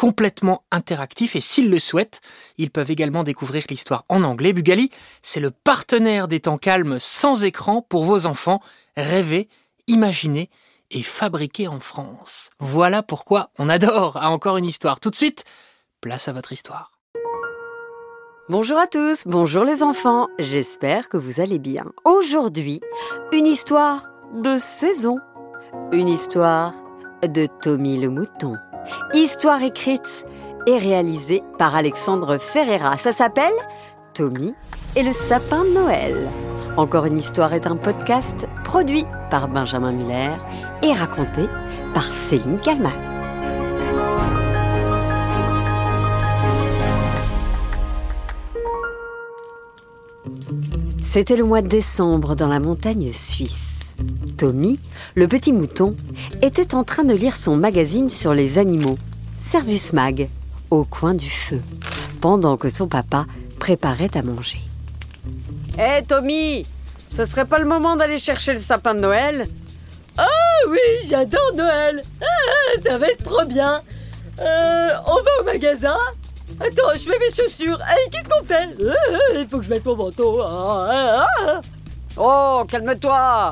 complètement interactifs et s'ils le souhaitent, ils peuvent également découvrir l'histoire en anglais. Bugali, c'est le partenaire des temps calmes sans écran pour vos enfants. Rêver, imaginer et fabriquer en France. Voilà pourquoi on adore à encore une histoire. Tout de suite, place à votre histoire. Bonjour à tous, bonjour les enfants, j'espère que vous allez bien. Aujourd'hui, une histoire de saison, une histoire de Tommy le Mouton. Histoire écrite et réalisée par Alexandre Ferreira. Ça s'appelle Tommy et le sapin de Noël. Encore une histoire est un podcast produit par Benjamin Muller et raconté par Céline Kalman. C'était le mois de décembre dans la montagne suisse. Tommy, le petit mouton, était en train de lire son magazine sur les animaux, Servus Mag, au coin du feu, pendant que son papa préparait à manger. Hé Tommy, ce serait pas le moment d'aller chercher le sapin de Noël? Ah oui, j'adore Noël. Ah, Ça va être trop bien. Euh, On va au magasin. Attends, je mets mes chaussures. Allez, qu'est-ce qu'on fait Il faut que je mette mon manteau. Ah, ah, oh, calme-toi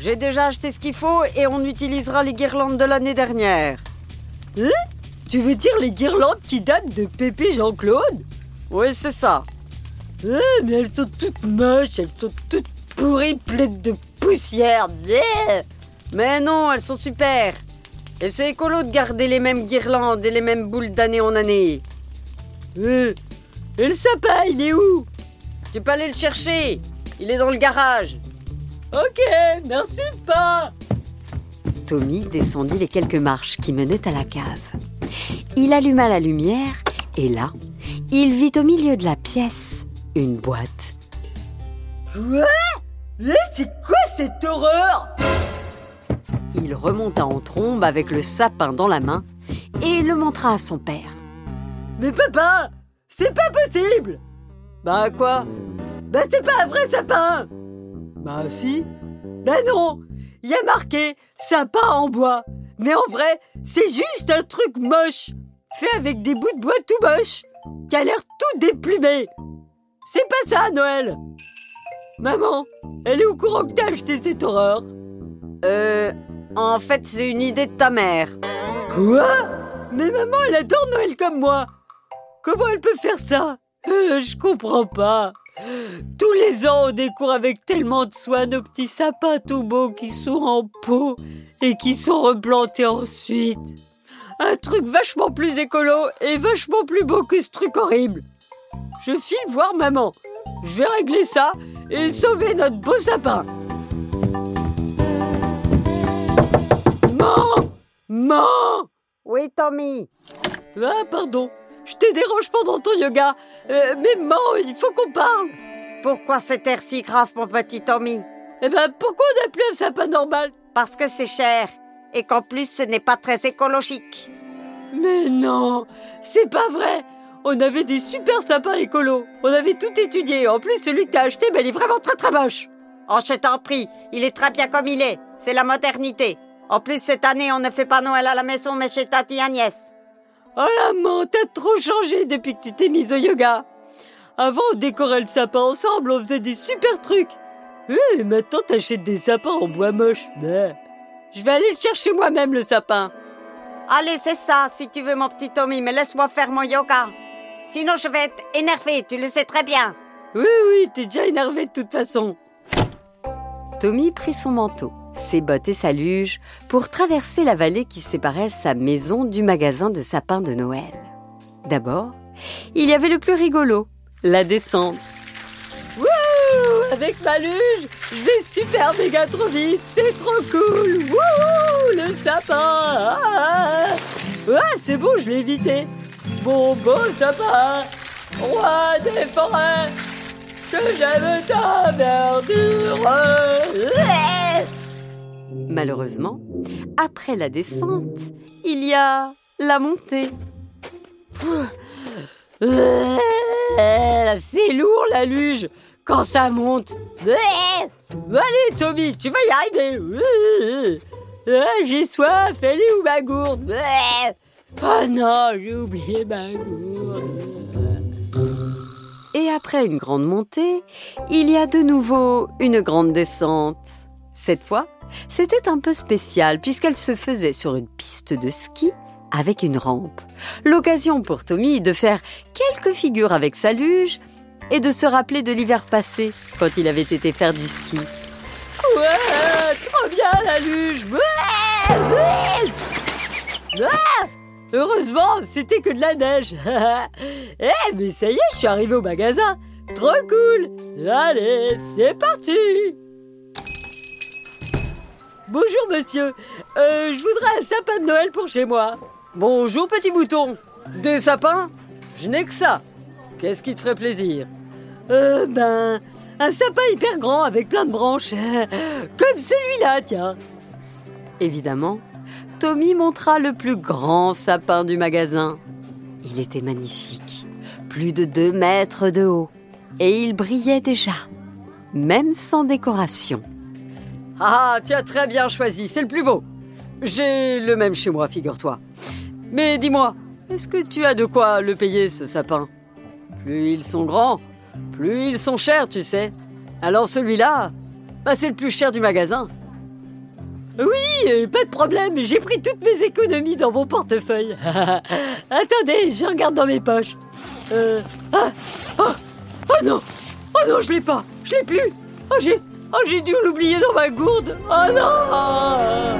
J'ai déjà acheté ce qu'il faut et on utilisera les guirlandes de l'année dernière. Hein? Tu veux dire les guirlandes qui datent de Pépé Jean-Claude? Oui, c'est ça. Ah, mais elles sont toutes moches, elles sont toutes pourries, pleines de poussière. Mais non, elles sont super. Et c'est écolo de garder les mêmes guirlandes et les mêmes boules d'année en année. Euh, et le sapin, il est où? Tu peux aller le chercher. Il est dans le garage. Ok, merci pas. Tommy descendit les quelques marches qui menaient à la cave. Il alluma la lumière et là, il vit au milieu de la pièce une boîte. Ouais Mais c'est quoi cette horreur? Il remonta en trombe avec le sapin dans la main et le montra à son père. Mais papa C'est pas possible Bah quoi? Bah c'est pas un vrai sapin Bah si. Bah non. Il y a marqué sapin en bois. Mais en vrai, c'est juste un truc moche Fait avec des bouts de bois tout moches Qui a l'air tout déplumé. C'est pas ça, Noël. Maman, elle est au courant que t'as acheté cette horreur. Euh... En fait, c'est une idée de ta mère. Quoi? Mais maman, elle adore Noël comme moi. Comment elle peut faire ça? Euh, Je comprends pas. Tous les ans, on découvre avec tellement de soin nos petits sapins tout beaux qui sont en pot et qui sont replantés ensuite. Un truc vachement plus écolo et vachement plus beau que ce truc horrible. Je file voir maman. Je vais régler ça et sauver notre beau sapin. Maman Maman Oui, Tommy. Ah, pardon. Je te dérange pendant ton yoga. Euh, mais maman, il faut qu'on parle. Pourquoi cet air si grave, mon petit Tommy Eh ben, pourquoi on plus un sapin normal Parce que c'est cher. Et qu'en plus, ce n'est pas très écologique. Mais non, c'est pas vrai. On avait des super sapins écolos. On avait tout étudié. En plus, celui que t'as acheté, ben, il est vraiment très très moche. Oh, je t'en prie. Il est très bien comme il est. C'est la modernité. En plus, cette année, on ne fait pas Noël à la maison, mais chez Tati Agnès. Oh maman, t'as trop changé depuis que tu t'es mise au yoga. Avant, on décorait le sapin ensemble, on faisait des super trucs. Et maintenant, t'achètes des sapins en bois moche. Je vais aller le chercher moi-même, le sapin. Allez, c'est ça, si tu veux, mon petit Tommy, mais laisse-moi faire mon yoga. Sinon, je vais être énervé, tu le sais très bien. Oui, oui, t'es déjà énervé de toute façon. Tommy prit son manteau ses bottes et sa luge pour traverser la vallée qui séparait sa maison du magasin de sapins de Noël. D'abord, il y avait le plus rigolo, la descente. Wouh Avec ma luge, je vais super méga trop vite, c'est trop cool. Wouh Le sapin! Ah! Ouais, c'est bon, je l'ai évité. Mon beau sapin, roi des forêts, que j'aime ta verdure Malheureusement, après la descente, il y a la montée. C'est lourd la luge quand ça monte. Allez Tommy, tu vas y arriver. J'ai soif, elle est où ma gourde? Oh non, j'ai oublié ma gourde. Et après une grande montée, il y a de nouveau une grande descente. Cette fois, c'était un peu spécial puisqu'elle se faisait sur une piste de ski avec une rampe. L'occasion pour Tommy de faire quelques figures avec sa luge et de se rappeler de l'hiver passé quand il avait été faire du ski. Ouais, trop bien la luge. Ouais. Ah Heureusement, c'était que de la neige. Eh, mais ça y est, je suis arrivé au magasin. Trop cool. Allez, c'est parti. Bonjour monsieur, euh, je voudrais un sapin de Noël pour chez moi. Bonjour petit bouton. Des sapins Je n'ai que ça. Qu'est-ce qui te ferait plaisir Euh, ben, un sapin hyper grand avec plein de branches. Comme celui-là, tiens. Évidemment, Tommy montra le plus grand sapin du magasin. Il était magnifique, plus de deux mètres de haut, et il brillait déjà, même sans décoration. Ah, tu as très bien choisi, c'est le plus beau. J'ai le même chez moi, figure-toi. Mais dis-moi, est-ce que tu as de quoi le payer, ce sapin? Plus ils sont grands, plus ils sont chers, tu sais. Alors celui-là, bah, c'est le plus cher du magasin. Oui, euh, pas de problème, j'ai pris toutes mes économies dans mon portefeuille. Attendez, je regarde dans mes poches. Oh, oh non, oh non, je l'ai pas, je l'ai plus. Oh j'ai, oh j'ai dû l'oublier dans ma gourde. Oh non.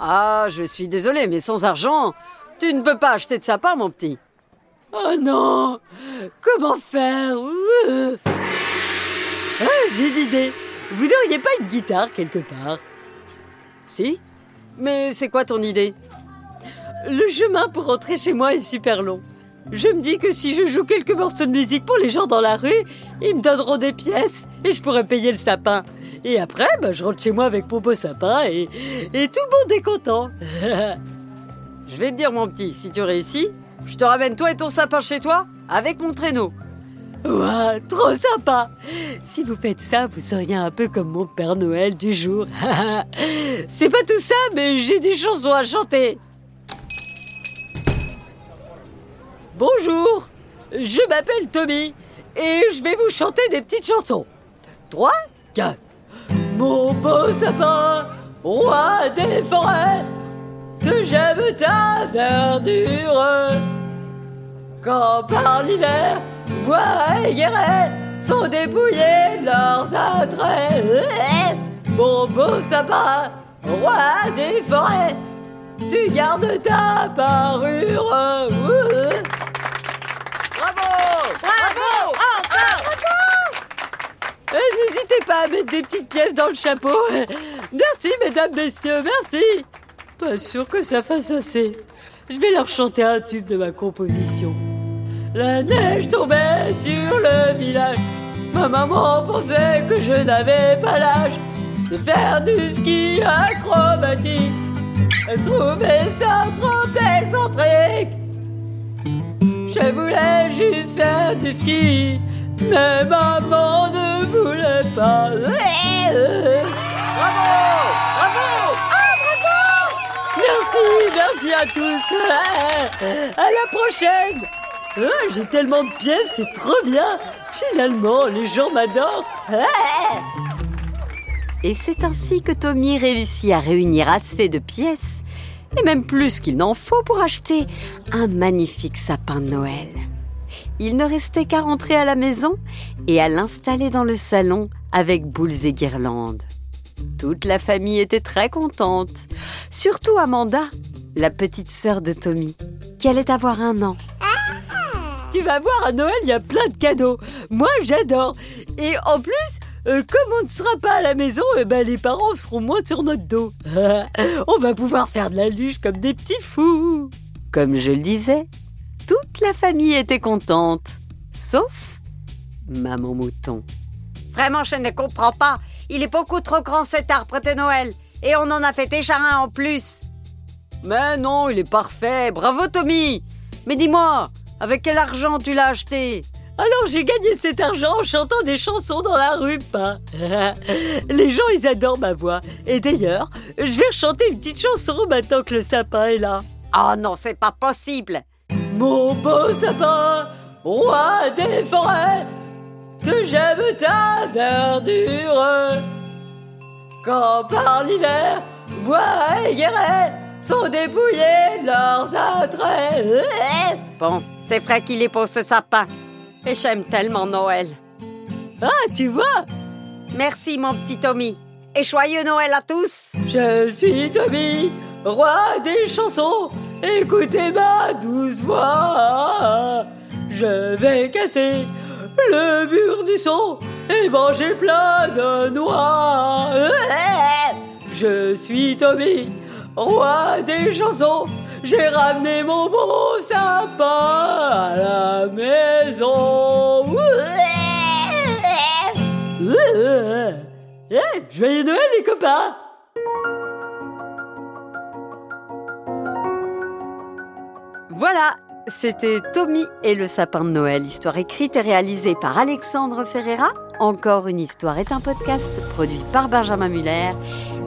Ah, je suis désolé, mais sans argent, tu ne peux pas acheter de sapin, mon petit. Oh non, comment faire? Euh. Ah, j'ai l'idée. Vous n'auriez pas une guitare quelque part? Si Mais c'est quoi ton idée? Le chemin pour rentrer chez moi est super long. Je me dis que si je joue quelques morceaux de musique pour les gens dans la rue, ils me donneront des pièces et je pourrai payer le sapin. Et après, bah, je rentre chez moi avec mon beau sapin et, et tout le monde est content. Je vais te dire, mon petit, si tu réussis, je te ramène toi et ton sapin chez toi avec mon traîneau. Ouah, trop sympa Si vous faites ça, vous seriez un peu comme mon Père Noël du jour. C'est pas tout ça, mais j'ai des chansons à chanter. Bonjour, je m'appelle Tommy et je vais vous chanter des petites chansons. 3, 4. Mon beau sapin, roi des forêts, que j'aime ta verdure. Quand par l'hiver, bois et guérets sont dépouillés de leurs attraits. Mon beau sapin, roi des forêts, tu gardes ta parure. Ouh. Bravo Bravo Euh, N'hésitez pas à mettre des petites pièces dans le chapeau. Merci, mesdames, messieurs, merci. Pas sûr que ça fasse assez. Je vais leur chanter un tube de ma composition. La neige tombait sur le village. Ma maman pensait que je n'avais pas l'âge de faire du ski acrobatique. Elle trouvait ça trop excentrique. Je voulais juste faire du ski, mais maman ne voulait pas. Bravo Bravo Merci, merci à tous. À la prochaine. Ah, J'ai tellement de pièces, c'est trop bien. Finalement, les gens m'adorent. Et c'est ainsi que Tommy réussit à réunir assez de pièces, et même plus qu'il n'en faut pour acheter un magnifique sapin de Noël. Il ne restait qu'à rentrer à la maison et à l'installer dans le salon avec boules et guirlandes. Toute la famille était très contente, surtout Amanda, la petite sœur de Tommy, qui allait avoir un an. Tu vas voir, à Noël, il y a plein de cadeaux. Moi, j'adore. Et en plus, euh, comme on ne sera pas à la maison, eh ben, les parents seront moins sur notre dos. on va pouvoir faire de la luge comme des petits fous. Comme je le disais, toute la famille était contente, sauf Maman Mouton. Vraiment, je ne comprends pas. Il est beaucoup trop grand cet arbre de Noël. Et on en a fait déjà un en plus. Mais non, il est parfait. Bravo Tommy. Mais dis-moi, avec quel argent tu l'as acheté? Alors j'ai gagné cet argent en chantant des chansons dans la rue, pas. Les gens, ils adorent ma voix. Et d'ailleurs, je vais chanter une petite chanson maintenant que le sapin est là. Oh non, c'est pas possible. Mon beau sapin, roi des forêts, que j'aime ta verdure. Quand par l'hiver, bois et guéret sont dépouillés de leurs attraits. Bon, c'est vrai qu'il est pour ce sapin. Et j'aime tellement Noël. Ah, tu vois? Merci mon petit Tommy. Et joyeux Noël à tous. Je suis Tommy, roi des chansons. Écoutez ma douce voix. Je vais casser le mur du son et manger plein de noix. Je suis Tommy, roi des chansons. J'ai ramené mon beau sapin à la maison. Joyeux Noël les copains Voilà, c'était Tommy et le sapin de Noël, histoire écrite et réalisée par Alexandre Ferreira. Encore une histoire est un podcast produit par Benjamin Muller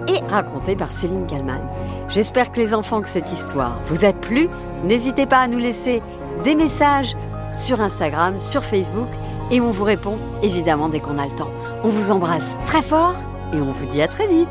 et raconté par Céline Kallmann. J'espère que les enfants que cette histoire vous a plu. N'hésitez pas à nous laisser des messages sur Instagram, sur Facebook et on vous répond évidemment dès qu'on a le temps. On vous embrasse très fort et on vous dit à très vite.